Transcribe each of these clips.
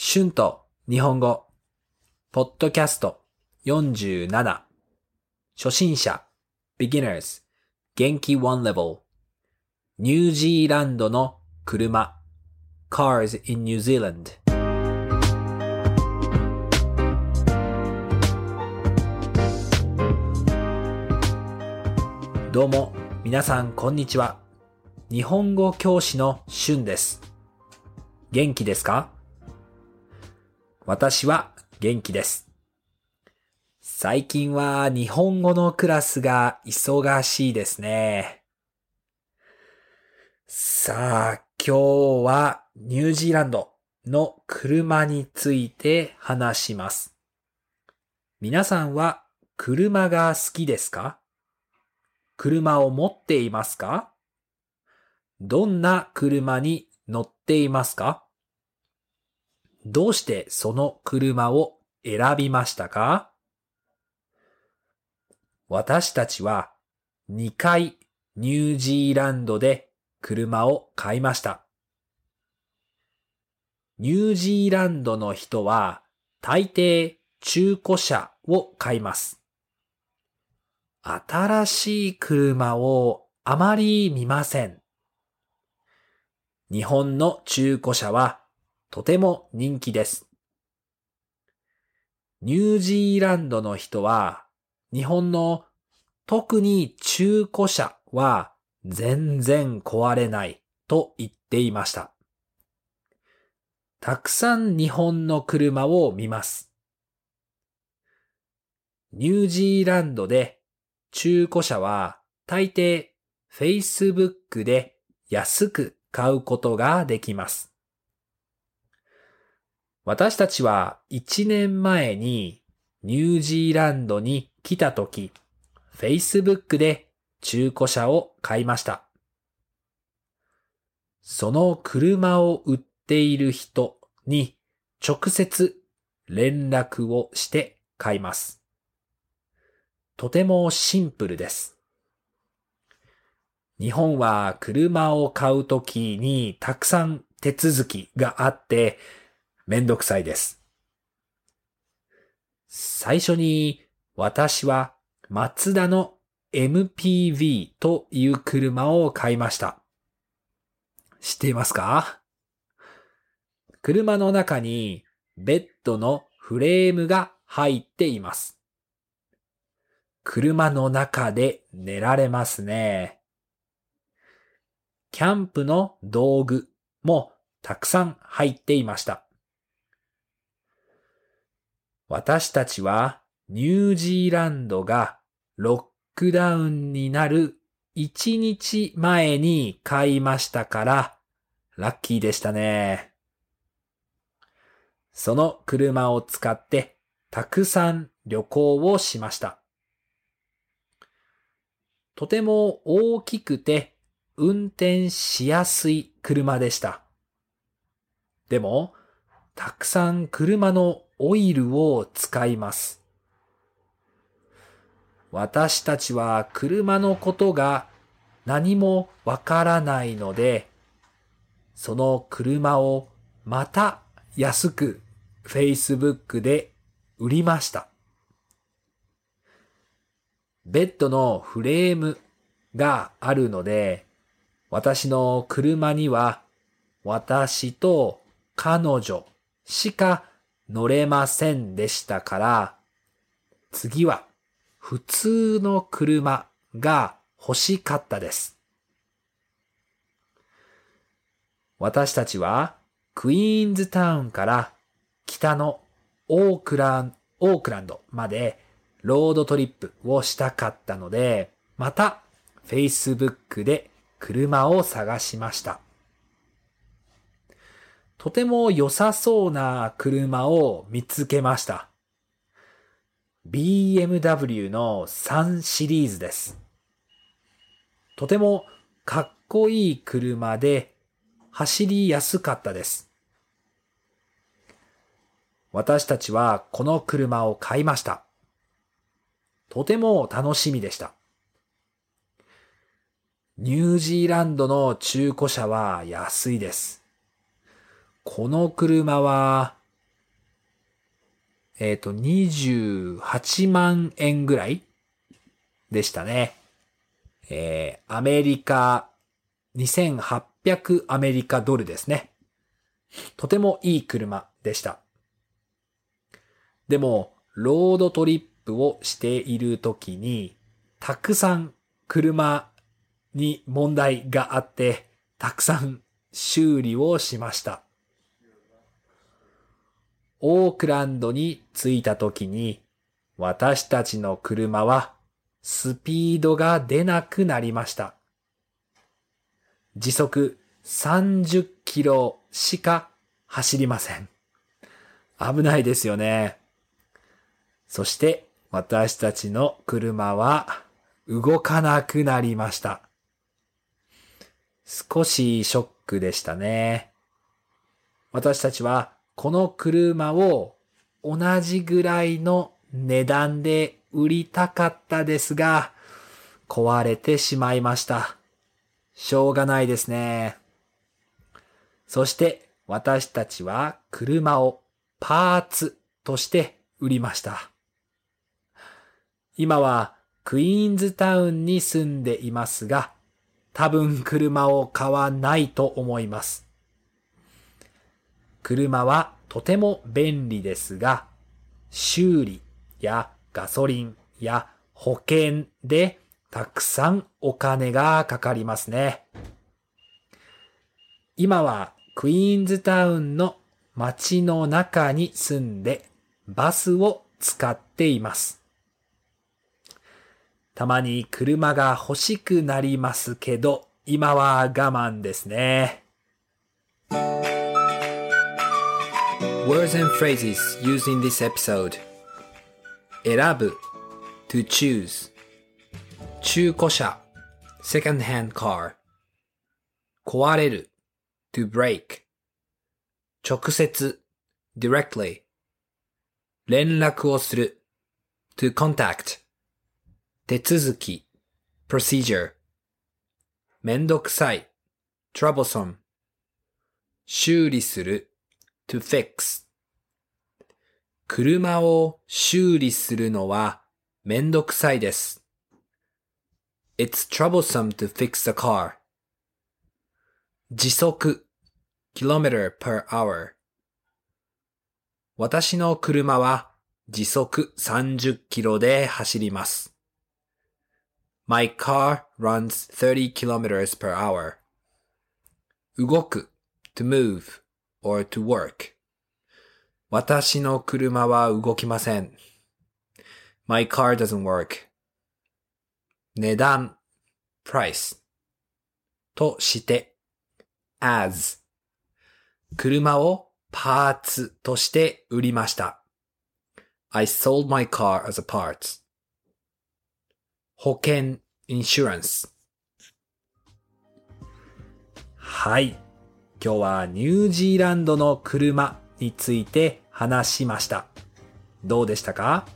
春と日本語、ポッドキャスト。47、初心者、beginners、元気。one level、ニュージーランドの車、cars in New Zealand。どうも、皆さんこんにちは。日本語教師の春です。元気ですか？私は元気です。最近は日本語のクラスが忙しいですね。さあ、今日はニュージーランドの車について話します。皆さんは車が好きですか？車を持っていますか？どんな車に乗っていますか？どうしてその車を選びましたか？私たちは2回ニュージーランドで車を買いました。ニュージーランドの人は大抵中古車を買います。新しい車をあまり見ません。日本の中古車はとても人気です。ニュージーランドの人は日本の特に中古車は全然壊れないと言っていました。たくさん日本の車を見ます。ニュージーランドで中古車は大抵 Facebook で安く買うことができます。私たちは1年前にニュージーランドに来たとき、Facebook で中古車を買いました。その車を売っている人に直接連絡をして買います。とてもシンプルです。日本は車を買うときにたくさん手続きがあってめんどくさいです。最初に私はマツダの MPV という車を買いました。知っていますか？車の中にベッドのフレームが入っています。車の中で寝られますね。キャンプの道具もたくさん入っていました。私たちはニュージーランドがロックダウンになる1日前に買いましたからラッキーでしたね。その車を使ってたくさん旅行をしました。とても大きくて運転しやすい車でした。でも、たくさん車のオイルを使います。私たちは車のことが何もわからないので、その車をまた安く Facebook で売りました。ベッドのフレームがあるので、私の車には私と彼女しか乗れませんでしたから、次は普通の車が欲しかったです。私たちはクイーンズタウンから北のオークランオークランドまでロードトリップをしたかったので、また Facebook で車を探しました。とても良さそうな車を見つけました。BMW の3シリーズです。とてもかっこいい車で走りやすかったです。私たちはこの車を買いました。とても楽しみでした。ニュージーランドの中古車は安いです。この車はえっ、と、28万円ぐらいでしたね。えー、アメリカ、2800アメリカドルですね。とてもいい車でした。でも、ロードトリップをしている時に、たくさん車に問題があって、たくさん修理をしました。オークランドに着いた時に、私たちの車はスピードが出なくなりました。時速30キロしか走りません。危ないですよね。そして私たちの車は動かなくなりました。少しショックでしたね。私たちはこの車を同じぐらいの値段で売りたかったですが、壊れてしまいました。しょうがないですね。そして私たちは車をパーツとして売りました。今はクイーンズタウンに住んでいますが、多分車を買わないと思います。車はとても便利ですが、修理やガソリンや保険でたくさんお金がかかりますね。今はクイーンズタウンの街の中に住んでバスを使っています。たまに車が欲しくなりますけど、今は我慢ですね。Words and phrases used in this episode 選ぶ to choose 中古車 second hand car 壊れる to break 直接 directly 連絡をする to contact 手続き procedure めんどくさい troublesome 修理する to fix 車を修理するのはめんどくさいです。It's troublesome to fix the car. 時速 kilometer per hour 私の車は時速30キロで走ります。My car runs 30 kilometers per hour. 動く to move or to work. 私の車は動きません。My car doesn't work. 値段 price として as 車をパーツとして売りました。I sold my car as a part. 保険 insurance はい。今日はニュージーランドの車について話しました。どうでしたか？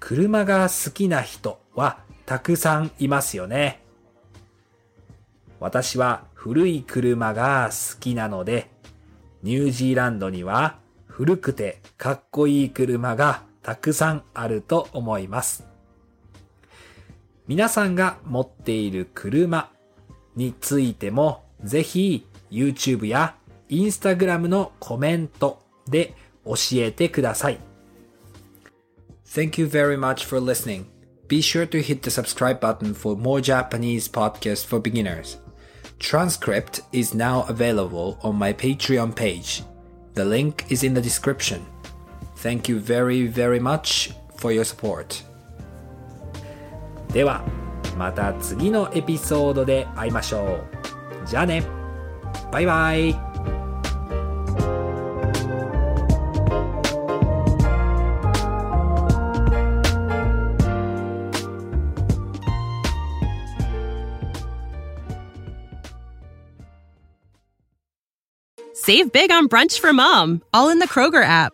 車が好きな人はたくさんいますよね。私は古い車が好きなので、ニュージーランドには古くてかっこいい車がたくさんあると思います。皆さんが持っている車についてもぜひ YouTube や Instagram のコメントで教えてください。Thank you very much for listening. Be sure to hit the subscribe button for more Japanese podcasts for beginners. Transcript is now available on my Patreon page. The link is in the description. Thank you very, very much for your support. では、また次のエピソードで会いましょう。じゃあね。バイバイ。Save big on brunch for mom, all in the Kroger app.